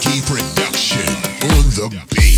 Anarchy Production on the beat.